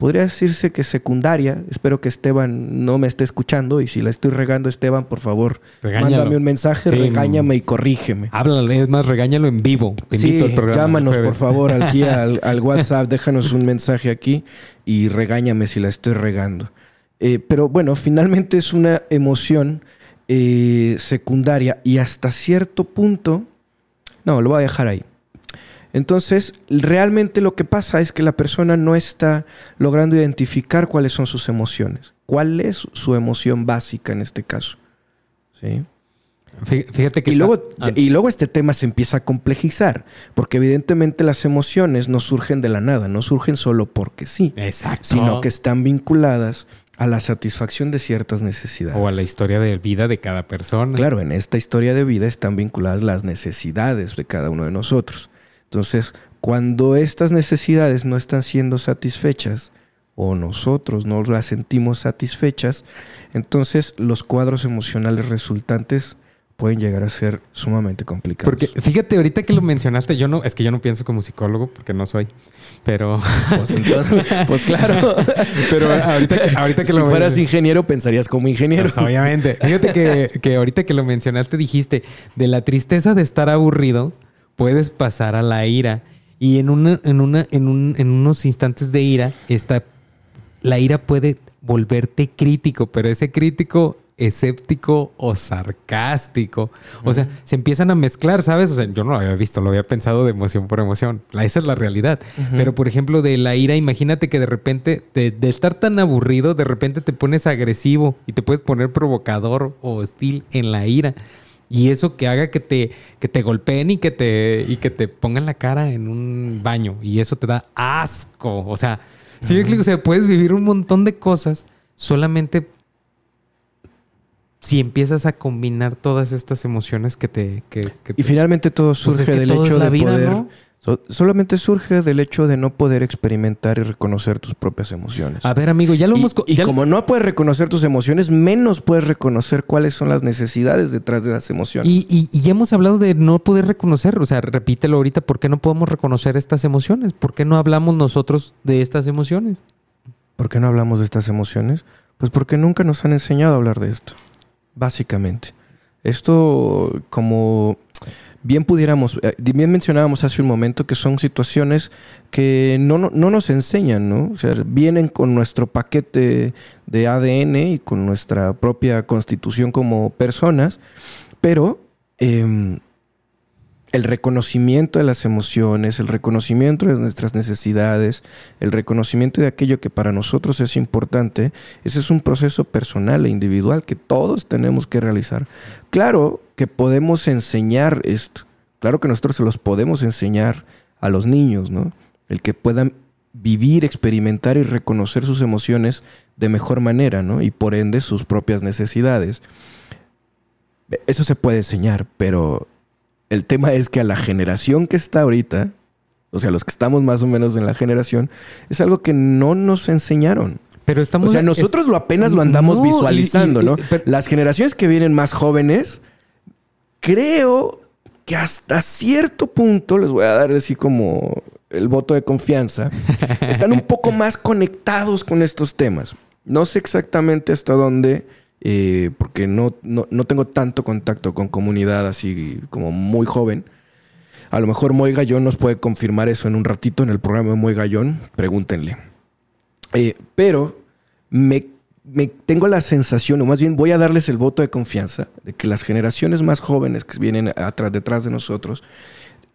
podría decirse que secundaria. Espero que Esteban no me esté escuchando y si la estoy regando, Esteban, por favor, mándame un mensaje, regáñame y corrígeme. Háblale, es más, regáñalo en vivo. sí, llámanos por favor aquí <laughs> al, WhatsApp, déjanos un mensaje aquí y regáñame si la estoy regando. Eh, pero bueno, finalmente es una emoción eh, secundaria y hasta cierto punto, no, lo voy a dejar ahí. Entonces, realmente lo que pasa es que la persona no está logrando identificar cuáles son sus emociones. ¿Cuál es su emoción básica en este caso? ¿Sí? Fíjate que y, luego, y luego este tema se empieza a complejizar, porque evidentemente las emociones no surgen de la nada, no surgen solo porque sí, Exacto. sino que están vinculadas a la satisfacción de ciertas necesidades. O a la historia de vida de cada persona. Claro, en esta historia de vida están vinculadas las necesidades de cada uno de nosotros. Entonces, cuando estas necesidades no están siendo satisfechas o nosotros no las sentimos satisfechas, entonces los cuadros emocionales resultantes pueden llegar a ser sumamente complicados. Porque fíjate, ahorita que lo mencionaste, yo no, es que yo no pienso como psicólogo porque no soy, pero... Pues, <laughs> pues claro. pero ahorita que, ahorita que si fueras ingeniero, pensarías como ingeniero. Pues, obviamente. Fíjate que, que ahorita que lo mencionaste dijiste, de la tristeza de estar aburrido, puedes pasar a la ira. Y en, una, en, una, en, un, en unos instantes de ira, esta, la ira puede volverte crítico, pero ese crítico escéptico o sarcástico. O sea, se empiezan a mezclar, ¿sabes? O sea, yo no lo había visto, lo había pensado de emoción por emoción. Esa es la realidad. Pero, por ejemplo, de la ira, imagínate que de repente, de, de, estar tan aburrido, de repente te pones agresivo y te puedes poner provocador o hostil en la ira. Y eso que haga que te, que te golpeen y que te, y que te pongan la cara en un baño. Y eso te da asco. O sea, si me explico, o sea, puedes vivir un montón de cosas solamente si empiezas a combinar todas estas emociones que te... Que, y finalmente todo pues surge del hecho de poder solamente surge del hecho de no poder experimentar y reconocer tus propias emociones. A ver, amigo, ya lo hemos... Y como no puedes reconocer tus emociones, menos puedes reconocer cuáles son las necesidades detrás de las emociones. Y, ya hemos hablado de no poder reconocer, o sea, repítelo ahorita, ¿por qué no podemos reconocer estas emociones? ¿Por qué no hablamos nosotros de estas emociones? ¿Por qué no hablamos de estas emociones? Pues porque nunca nos han enseñado a hablar de esto, básicamente. Esto como bien pudiéramos, eh, bien mencionábamos hace un momento que son situaciones que no, no, nos enseñan, ¿no? O sea, vienen con nuestro paquete de ADN y con nuestra propia constitución como personas, pero em, el reconocimiento de las emociones, el reconocimiento de nuestras necesidades, el reconocimiento de aquello que para nosotros es importante, ese es un proceso personal e individual que todos tenemos que realizar. Claro que podemos enseñar esto, claro que nosotros se los podemos enseñar a los niños, ¿no? El que puedan vivir, experimentar y reconocer sus emociones de mejor manera, ¿no? Y por ende sus propias necesidades. Eso se puede enseñar, pero el tema es que a la generación que está ahorita, o sea, los que estamos más o menos en la generación, es algo que no nos enseñaron. Pero estamos. O sea, nosotros lo apenas lo andamos visualizando, ¿no? Las generaciones que vienen más jóvenes, creo que hasta cierto punto, les voy a dar así como el voto de confianza, <laughs> están un poco más conectados con estos temas. No sé exactamente hasta dónde eh, porque no, no, tengo tanto contacto con comunidad así como muy joven. A lo mejor Moy Gallón nos puede confirmar eso en un ratito en el programa de Moy Gallón, pregúntenle. Eh, pero me, me tengo la sensación, o más bien voy a darles el voto de confianza, de que las generaciones más jóvenes que vienen atrás, detrás de nosotros,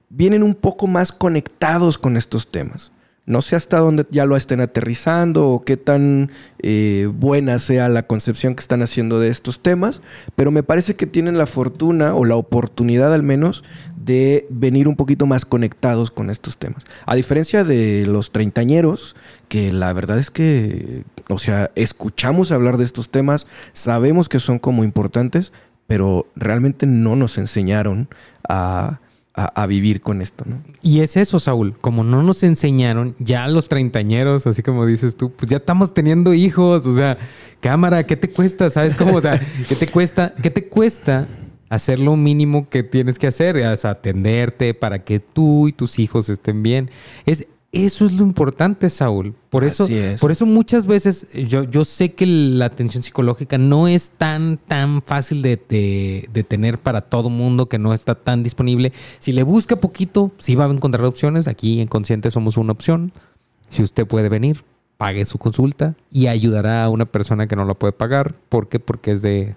vienen un poco más conectados con estos temas. No sé hasta dónde ya lo estén aterrizando o qué tan eh, buena sea la concepción que están haciendo de estos temas, pero me parece que tienen la fortuna o la oportunidad al menos de venir un poquito más conectados con estos temas. A diferencia de los treintañeros, que la verdad es que, o sea, escuchamos hablar de estos temas, sabemos que son como importantes, pero realmente no nos enseñaron a a, vivir con esto, ¿no? Y es eso, Saúl. Como no nos enseñaron, ya los treintañeros, así como dices tú, pues ya estamos teniendo hijos. O sea, cámara, ¿qué te cuesta? ¿Sabes cómo? O sea, ¿qué te cuesta? ¿Qué te cuesta hacer lo mínimo que tienes que hacer? Sea, atenderte para que tú y tus hijos estén bien. Es, eso es lo importante, Saúl. Por eso, por eso muchas veces yo, yo sé que la atención psicológica no es tan, tan fácil de, tener para todo mundo, que no está tan disponible. Si le busca poquito, sí va a encontrar opciones. Aquí en Consciente somos una opción. Si usted puede venir, pague su consulta y ayudará a una persona que no la puede pagar. ¿Por qué? Porque es de,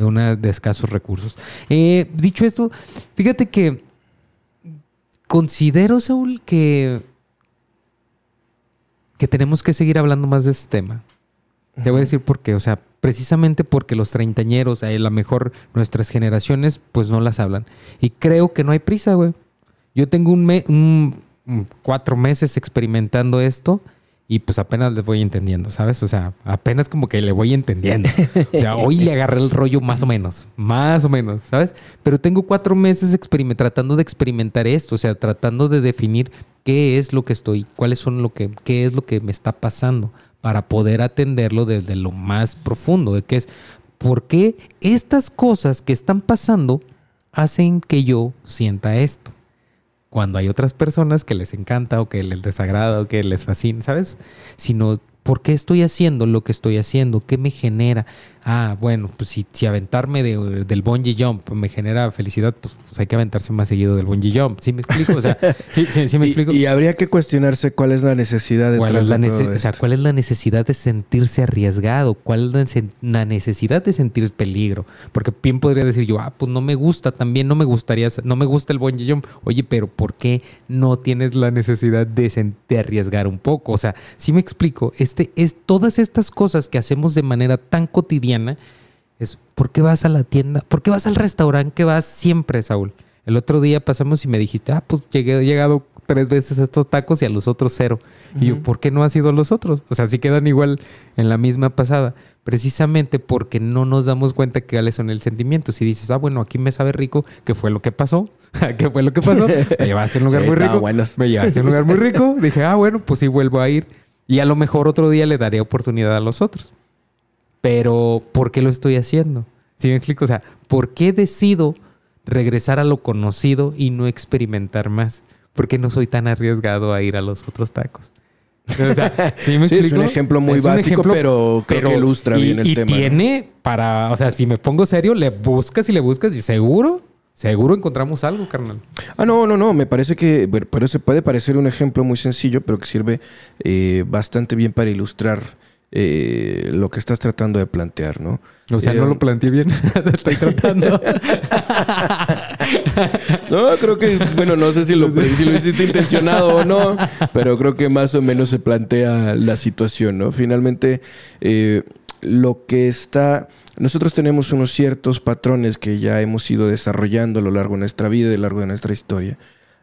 de, una, de escasos recursos. Eh, dicho esto, fíjate que considero, Saúl, que que tenemos que seguir hablando más de este tema. Te voy a decir por qué. O sea, precisamente porque los treintañeros, a lo mejor nuestras generaciones, pues no las hablan. Y creo que no hay prisa, güey. Yo tengo un, cuatro meses experimentando esto y pues apenas le voy entendiendo, ¿sabes? O sea, apenas como que le voy entendiendo. O sea, hoy le agarré el rollo más o menos, más o menos, ¿sabes? Pero tengo cuatro meses tratando de experimentar esto, o sea, tratando de definir qué es lo que estoy, cuáles son lo que, qué es lo que me está pasando para poder atenderlo desde lo más profundo, de qué es, por qué estas cosas que están pasando hacen que yo sienta esto cuando hay otras personas que les encanta o que les desagrada o que les fascina, ¿sabes? Sino ¿Por qué estoy haciendo lo que estoy haciendo? ¿Qué me genera? Ah, bueno, pues si, si aventarme del bungee jump me genera felicidad, pues, pues, hay que aventarse más seguido del bungee jump. ¿Sí me explico? O sea, <laughs> sí, sí, me explico. Y, habría que cuestionarse cuál es la necesidad de ¿Cuál es la o sea, cuál es la necesidad de sentirse arriesgado? ¿Cuál es la necesidad de sentir peligro? Porque bien podría decir yo, ah, pues no me gusta, también no me gustaría, no me gusta el bungee jump. Oye, pero ¿por qué no tienes la necesidad de, de arriesgar un poco? O sea, sí me explico. Es este, es todas estas cosas que hacemos de manera tan cotidiana. Es ¿por qué vas a la tienda? ¿Por qué vas al restaurante que vas siempre, Saúl? El otro día pasamos y me dijiste, ah, pues llegué, he llegado tres veces a estos tacos y a los otros cero. Y yo, ¿por qué no has ido a los otros? O sea, sí quedan igual en la misma pasada. Precisamente porque no nos damos cuenta que cuáles son el sentimiento. Si dices, ah, bueno, aquí me sabe rico, ¿qué fue lo que pasó? <laughs> ¿Qué fue lo que pasó? <laughs> Me llevaste a un lugar muy rico. Me llevaste a un lugar muy rico. Dije, ah, bueno, pues sí vuelvo a ir. Y a lo mejor otro día le daré oportunidad a los otros. Pero, ¿por qué lo estoy haciendo? ¿Sí me explico? O sea, ¿por qué decido regresar a lo conocido y no experimentar más? ¿Por qué no soy tan arriesgado a ir a los otros tacos? O sea, <laughs> ¿sí me explico? es un ejemplo muy básico, pero creo que ilustra bien el y tema. Y tiene para, o sea, si me pongo serio, le buscas y le buscas y seguro Seguro encontramos algo, carnal. Ah, no, no, no. Me parece que pero se puede parecer un ejemplo muy sencillo, pero que sirve eh, bastante bien para ilustrar eh, lo que estás tratando de plantear, ¿no? O sea, no eh, lo planteé bien. <laughs> Estoy tratando. <laughs> no, creo que, bueno, no sé si lo, <laughs> si lo hiciste intencionado o no, pero creo que más o menos se plantea la situación, ¿no? Finalmente, lo que está nosotros tenemos unos ciertos patrones que ya hemos ido desarrollando a lo largo de nuestra vida y a lo largo de nuestra historia.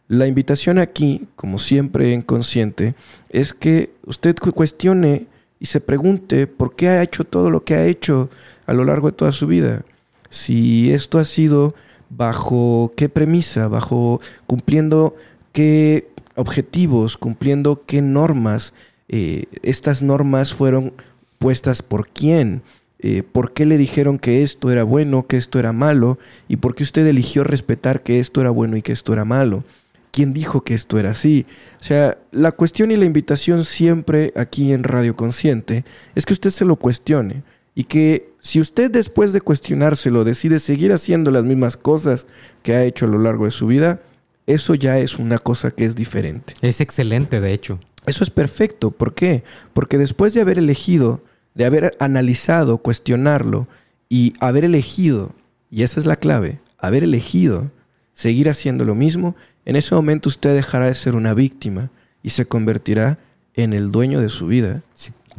La invitación aquí, como siempre en consciente, es que usted cuestione y se pregunte por qué ha hecho todo lo que ha hecho a lo largo de toda su vida. Si esto ha sido bajo qué premisa, bajo cumpliendo qué objetivos, cumpliendo qué normas, eh, estas normas fueron puestas por quién, eh, por qué le dijeron que esto era bueno, que esto era malo, y por qué usted eligió respetar que esto era bueno y que esto era malo. ¿Quién dijo que esto era así? O sea, la cuestión y la invitación siempre aquí en Radio Consciente es que usted se lo cuestione y que si usted después de cuestionárselo decide seguir haciendo las mismas cosas que ha hecho a lo largo de su vida, eso ya es una cosa que es diferente. Es excelente, de hecho. Eso es perfecto. ¿Por qué? Porque después de haber elegido de haber analizado, cuestionarlo y haber elegido, y esa es la clave, haber elegido seguir haciendo lo mismo, en ese momento usted dejará de ser una víctima y se convertirá en el dueño de su vida.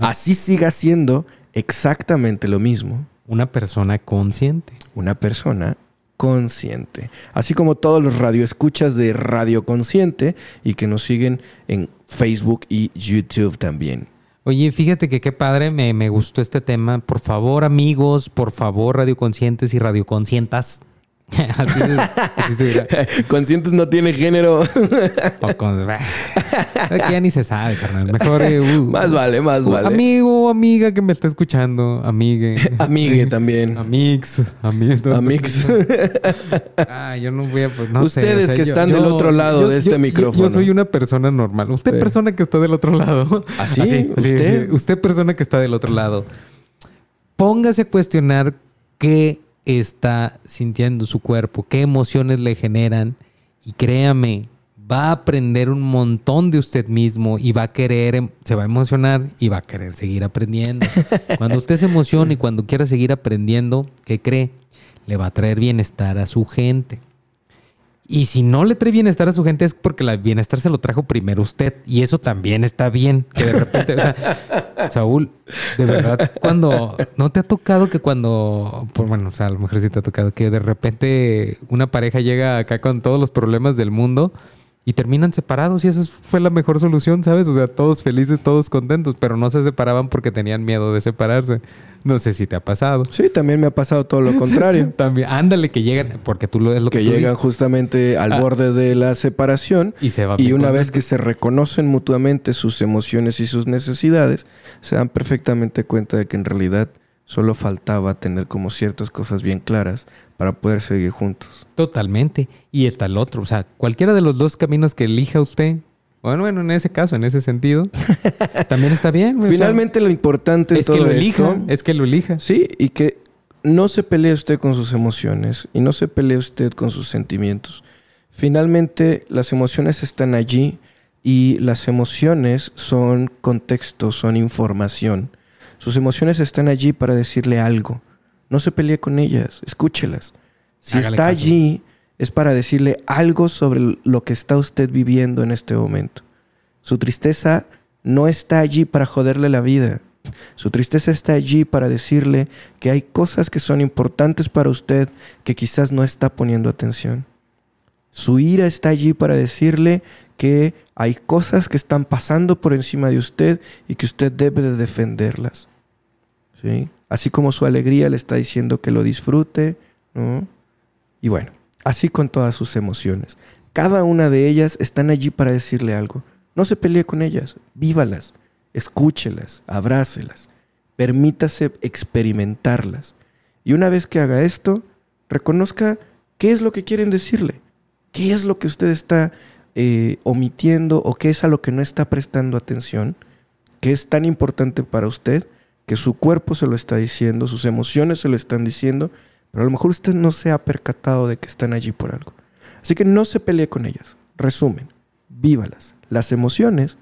Así siga siendo exactamente lo mismo. Una persona consciente. Una persona consciente. Así como todos los radioescuchas de Radio Consciente y que nos siguen en Facebook y YouTube también. Oye, fíjate que qué padre, me, me gustó este tema. Por favor, amigos, por favor, radioconscientes y radioconscientas, <laughs> así, se, así se dirá. <laughs> Conscientes no tiene género. O con-. Aquí ya ni se sabe, carnal. Mejor. eh, uh, <laughs> más vale, más uh, vale. Amigo amiga que me está escuchando. Amigue. Amigue también. Amix. Amix. Amix. Ah, yo no voy a. Pues, no sé, Ustedes que están del otro lado de este micrófono. Yo, soy una persona normal. Usted, Sí. persona que está del otro lado. ¿Ah, sí? ¿Usted? Usted, persona que está del otro lado. Póngase a cuestionar qué está sintiendo su cuerpo, qué emociones le generan. Y créame, va a aprender un montón de usted mismo y va a querer, em- se va a emocionar y va a querer seguir aprendiendo. <laughs> Cuando usted se emociona y cuando quiera seguir aprendiendo, ¿qué cree? Le va a traer bienestar a su gente. Y si no le trae bienestar a su gente es porque el bienestar se lo trajo primero usted. Y eso también está bien. Que de repente, o sea, <laughs> Saúl, de verdad, cuando no te ha tocado que cuando, por, bueno, o sea, a lo mejor sí te ha tocado que de repente una pareja llega acá con todos los problemas del mundo y terminan separados y esa fue la mejor solución, ¿sabes? O sea, todos felices, todos contentos, pero no se separaban porque tenían miedo de separarse. No sé si te ha pasado. Sí, también me ha pasado todo lo <laughs> contrario. <laughs> También, ándale que llegan, porque tú lo es lo que, que tú llegan dices. justamente al Ah. borde de la separación y se va y una vez que se reconocen mutuamente sus emociones y sus necesidades, se dan perfectamente cuenta de que en realidad solo faltaba tener como ciertas cosas bien claras para poder seguir juntos. Totalmente. Y está el otro. O sea, cualquiera de los dos caminos que elija usted. Bueno, bueno, en ese caso, en ese sentido, <laughs> también está bien. güey. O sea, Finalmente lo importante en es que todo lo elija. esto- Es que lo elija. Sí, y que no se pelee usted con sus emociones y no se pelee usted con sus sentimientos. Finalmente, las emociones están allí y las emociones son contexto, son información. Sus emociones están allí para decirle algo. No se pelee con ellas, escúchelas. Si Hágale está caso. allí, es para decirle algo sobre lo que está usted viviendo en este momento. Su tristeza no está allí para joderle la vida. Su tristeza está allí para decirle que hay cosas que son importantes para usted que quizás no está poniendo atención. Su ira está allí para decirle que hay cosas que están pasando por encima de usted y que usted debe de defenderlas. ¿Sí? Así como su alegría le está diciendo que lo disfrute. Y bueno, así con todas sus emociones. Cada una de ellas están allí para decirle algo. No se pelee con ellas, vívalas, escúchelas, abrácelas, permítase experimentarlas. Y una vez que haga esto, reconozca qué es lo que quieren decirle, qué es lo que usted está eh, omitiendo o qué es a lo que no está prestando atención, que es tan importante para usted que su cuerpo se lo está diciendo, sus emociones se lo están diciendo, pero a lo mejor usted no se ha percatado de que están allí por algo. Así que no se pelee con ellas. Resumen, vívalas. Las emociones,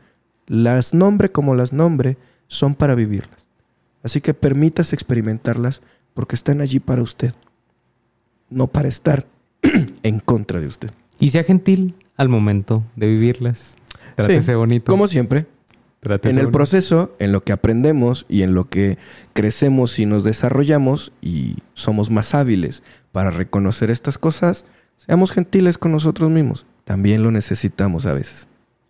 las nombre como las nombre, son para vivirlas. Así que permítase experimentarlas porque están allí para usted, no para estar <clears throat> en contra de usted. Y sea gentil al momento de vivirlas. Trátese bonito. Como siempre, Trátese en el proceso, en lo que aprendemos y en lo que crecemos y nos desarrollamos y somos más hábiles para reconocer estas cosas, seamos gentiles con nosotros mismos. También lo necesitamos a veces.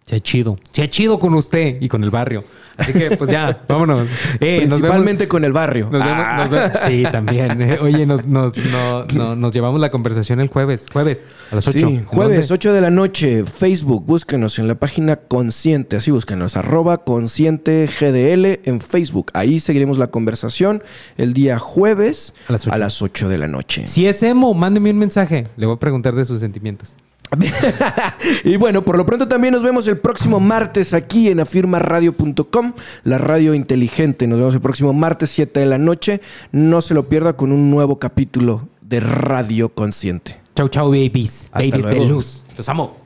Sea chido. Sea chido con usted y con el barrio. Así que, pues ya, <laughs> vámonos. Eh, vemos- Principalmente con el barrio. Nos vemos, Ah. nos vemos- Sí, también. <laughs> Eh, Oye, nos, nos, no- no- nos llevamos la conversación el jueves. Jueves, a las 8. Sí, jueves 8 de la noche, Facebook, búsquenos en la página Consciente, así búsquenos, arroba Consciente GDL en Facebook. Ahí seguiremos la conversación el día jueves A las ocho. a las 8 de la noche. Si es emo, mándeme un mensaje. Le voy a preguntar de sus sentimientos. <laughs> y bueno, por lo pronto también nos vemos el próximo martes aquí en afirmaradio.com, la radio inteligente. Nos vemos el próximo martes 7 de la noche. No se lo pierda con un nuevo capítulo de Radio Consciente. Chau, chau, babies. Hasta babies de luz. Los amo.